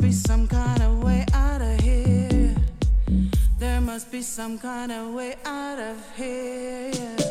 must be some kind of way out of here. There must be some kind of way out of here. Yeah.